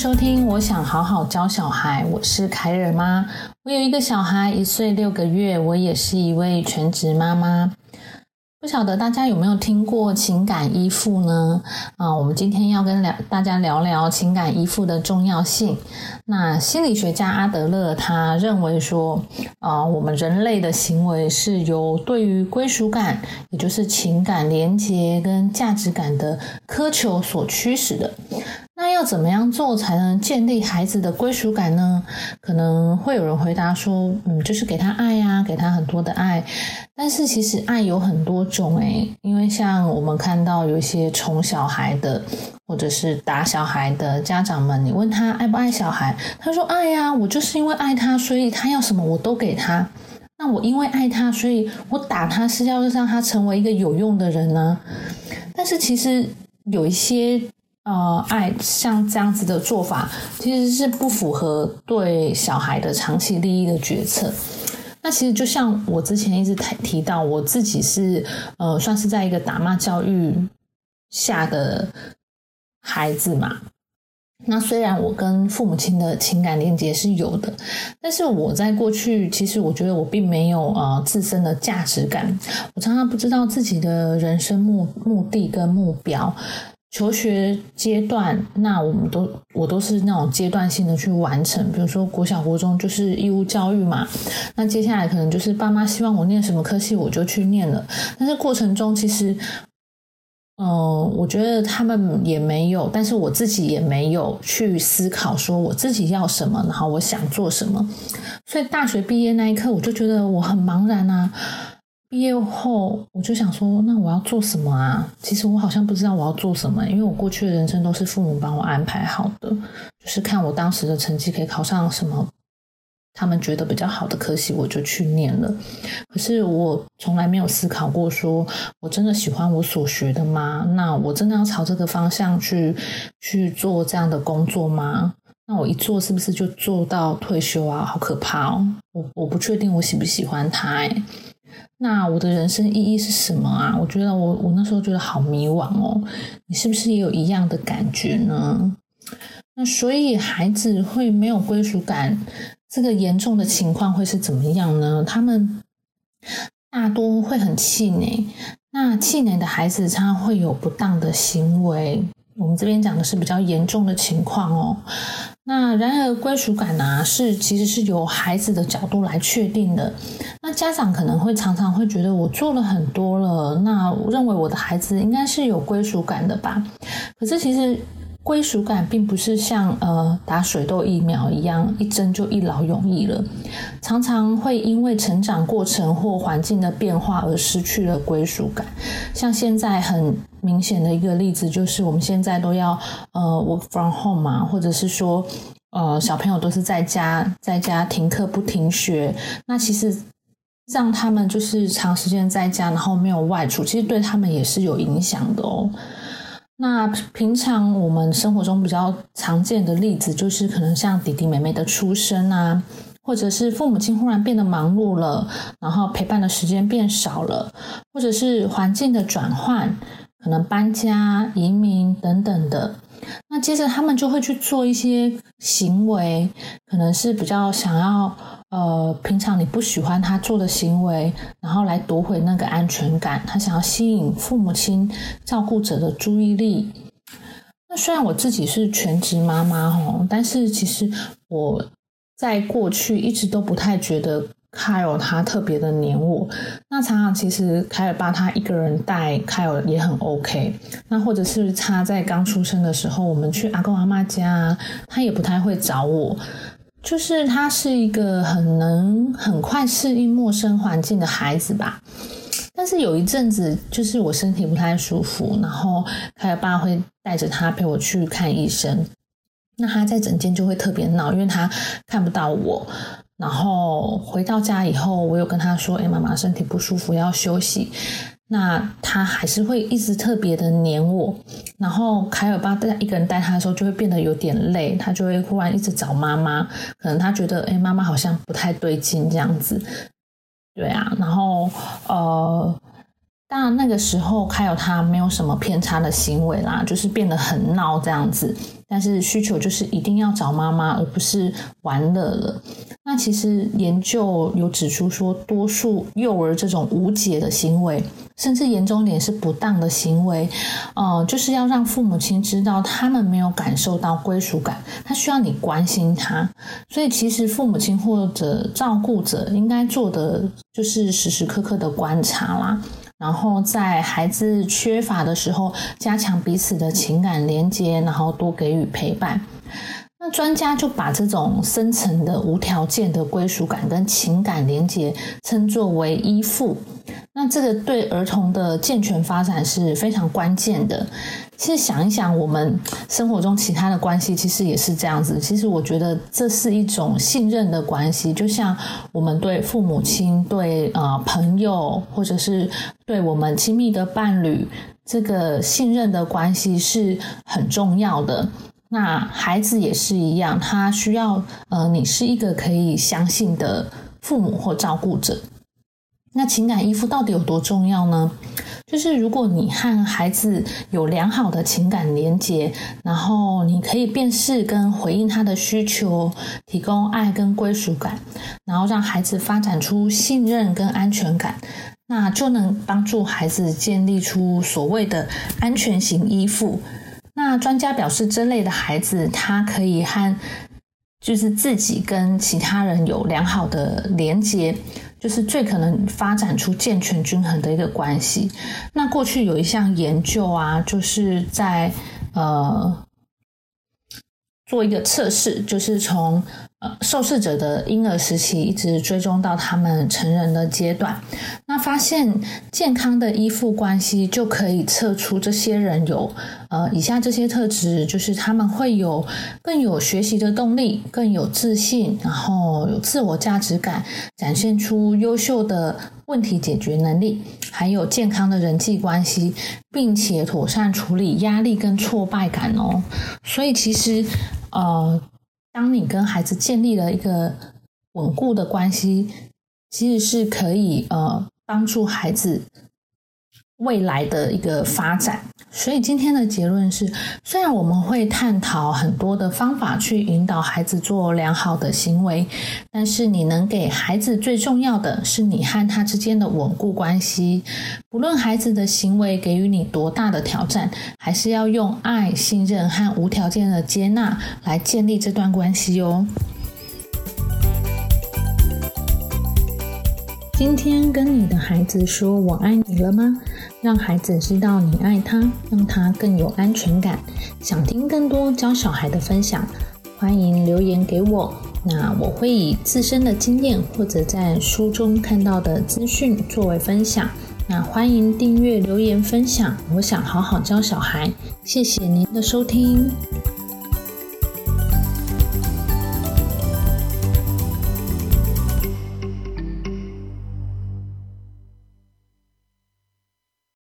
收听，我想好好教小孩。我是凯尔妈，我有一个小孩，一岁六个月，我也是一位全职妈妈。不晓得大家有没有听过情感依附呢？啊，我们今天要跟聊大家聊聊情感依附的重要性。那心理学家阿德勒他认为说，啊，我们人类的行为是由对于归属感，也就是情感连结跟价值感的苛求所驱使的。要怎么样做才能建立孩子的归属感呢？可能会有人回答说，嗯，就是给他爱呀，给他很多的爱。但是其实爱有很多种诶，因为像我们看到有一些宠小孩的，或者是打小孩的家长们，你问他爱不爱小孩，他说爱呀，我就是因为爱他，所以他要什么我都给他。那我因为爱他，所以我打他是要让他成为一个有用的人呢？但是其实有一些。呃，爱像这样子的做法，其实是不符合对小孩的长期利益的决策。那其实就像我之前一直提提到，我自己是呃，算是在一个打骂教育下的孩子嘛。那虽然我跟父母亲的情感连接是有的，但是我在过去，其实我觉得我并没有呃自身的价值感。我常常不知道自己的人生目目的跟目标。求学阶段，那我们都我都是那种阶段性的去完成，比如说国小、国中就是义务教育嘛。那接下来可能就是爸妈希望我念什么科系，我就去念了。但是过程中，其实，嗯，我觉得他们也没有，但是我自己也没有去思考说我自己要什么，然后我想做什么。所以大学毕业那一刻，我就觉得我很茫然啊。毕业后，我就想说，那我要做什么啊？其实我好像不知道我要做什么，因为我过去的人生都是父母帮我安排好的，就是看我当时的成绩可以考上什么，他们觉得比较好的科系，我就去念了。可是我从来没有思考过，说我真的喜欢我所学的吗？那我真的要朝这个方向去去做这样的工作吗？那我一做是不是就做到退休啊？好可怕哦！我我不确定我喜不喜欢他哎。那我的人生意义是什么啊？我觉得我我那时候觉得好迷惘哦。你是不是也有一样的感觉呢？那所以孩子会没有归属感，这个严重的情况会是怎么样呢？他们大多会很气馁。那气馁的孩子常常会有不当的行为。我们这边讲的是比较严重的情况哦。那然而归属感呢，是其实是由孩子的角度来确定的。那家长可能会常常会觉得我做了很多了，那认为我的孩子应该是有归属感的吧？可是其实。归属感并不是像呃打水痘疫苗一样一针就一劳永逸了，常常会因为成长过程或环境的变化而失去了归属感。像现在很明显的一个例子就是，我们现在都要呃 work from home 嘛，或者是说呃小朋友都是在家在家停课不停学，那其实让他们就是长时间在家，然后没有外出，其实对他们也是有影响的哦。那平常我们生活中比较常见的例子，就是可能像弟弟妹妹的出生啊，或者是父母亲忽然变得忙碌了，然后陪伴的时间变少了，或者是环境的转换，可能搬家、移民等等的。那接着他们就会去做一些行为，可能是比较想要。呃，平常你不喜欢他做的行为，然后来夺回那个安全感，他想要吸引父母亲照顾者的注意力。那虽然我自己是全职妈妈哦，但是其实我在过去一直都不太觉得 Kyle 他特别的黏我。那常常其实凯尔爸他一个人带凯尔也很 OK。那或者是他在刚出生的时候，我们去阿公阿妈家，他也不太会找我。就是他是一个很能很快适应陌生环境的孩子吧，但是有一阵子，就是我身体不太舒服，然后凯尔爸会带着他陪我去看医生。那他在诊间就会特别闹，因为他看不到我。然后回到家以后，我有跟他说：“哎，妈妈身体不舒服，要休息。”那他还是会一直特别的黏我，然后凯尔巴带一个人带他的时候，就会变得有点累，他就会忽然一直找妈妈，可能他觉得哎，妈妈好像不太对劲这样子，对啊，然后呃，当然那个时候开有他没有什么偏差的行为啦，就是变得很闹这样子。但是需求就是一定要找妈妈，而不是玩乐了。其实研究有指出说，多数幼儿这种无解的行为，甚至严重点是不当的行为，呃，就是要让父母亲知道他们没有感受到归属感，他需要你关心他。所以其实父母亲或者照顾者应该做的就是时时刻刻的观察啦。然后在孩子缺乏的时候，加强彼此的情感连接，然后多给予陪伴。专家就把这种深层的无条件的归属感跟情感连接称作为依附。那这个对儿童的健全发展是非常关键的。其实想一想，我们生活中其他的关系其实也是这样子。其实我觉得这是一种信任的关系，就像我们对父母亲、对呃朋友，或者是对我们亲密的伴侣，这个信任的关系是很重要的。那孩子也是一样，他需要呃你是一个可以相信的父母或照顾者。那情感依附到底有多重要呢？就是如果你和孩子有良好的情感连接，然后你可以辨识跟回应他的需求，提供爱跟归属感，然后让孩子发展出信任跟安全感，那就能帮助孩子建立出所谓的安全型依附。那专家表示，这类的孩子他可以和就是自己跟其他人有良好的连接。就是最可能发展出健全均衡的一个关系。那过去有一项研究啊，就是在呃做一个测试，就是从。呃，受试者的婴儿时期一直追踪到他们成人的阶段，那发现健康的依附关系就可以测出这些人有呃以下这些特质，就是他们会有更有学习的动力，更有自信，然后有自我价值感，展现出优秀的问题解决能力，还有健康的人际关系，并且妥善处理压力跟挫败感哦。所以其实呃。当你跟孩子建立了一个稳固的关系，其实是可以呃帮助孩子未来的一个发展。所以今天的结论是，虽然我们会探讨很多的方法去引导孩子做良好的行为，但是你能给孩子最重要的是你和他之间的稳固关系。不论孩子的行为给予你多大的挑战，还是要用爱、信任和无条件的接纳来建立这段关系哦。今天跟你的孩子说我爱你了吗？让孩子知道你爱他，让他更有安全感。想听更多教小孩的分享，欢迎留言给我。那我会以自身的经验或者在书中看到的资讯作为分享。那欢迎订阅、留言、分享。我想好好教小孩。谢谢您的收听。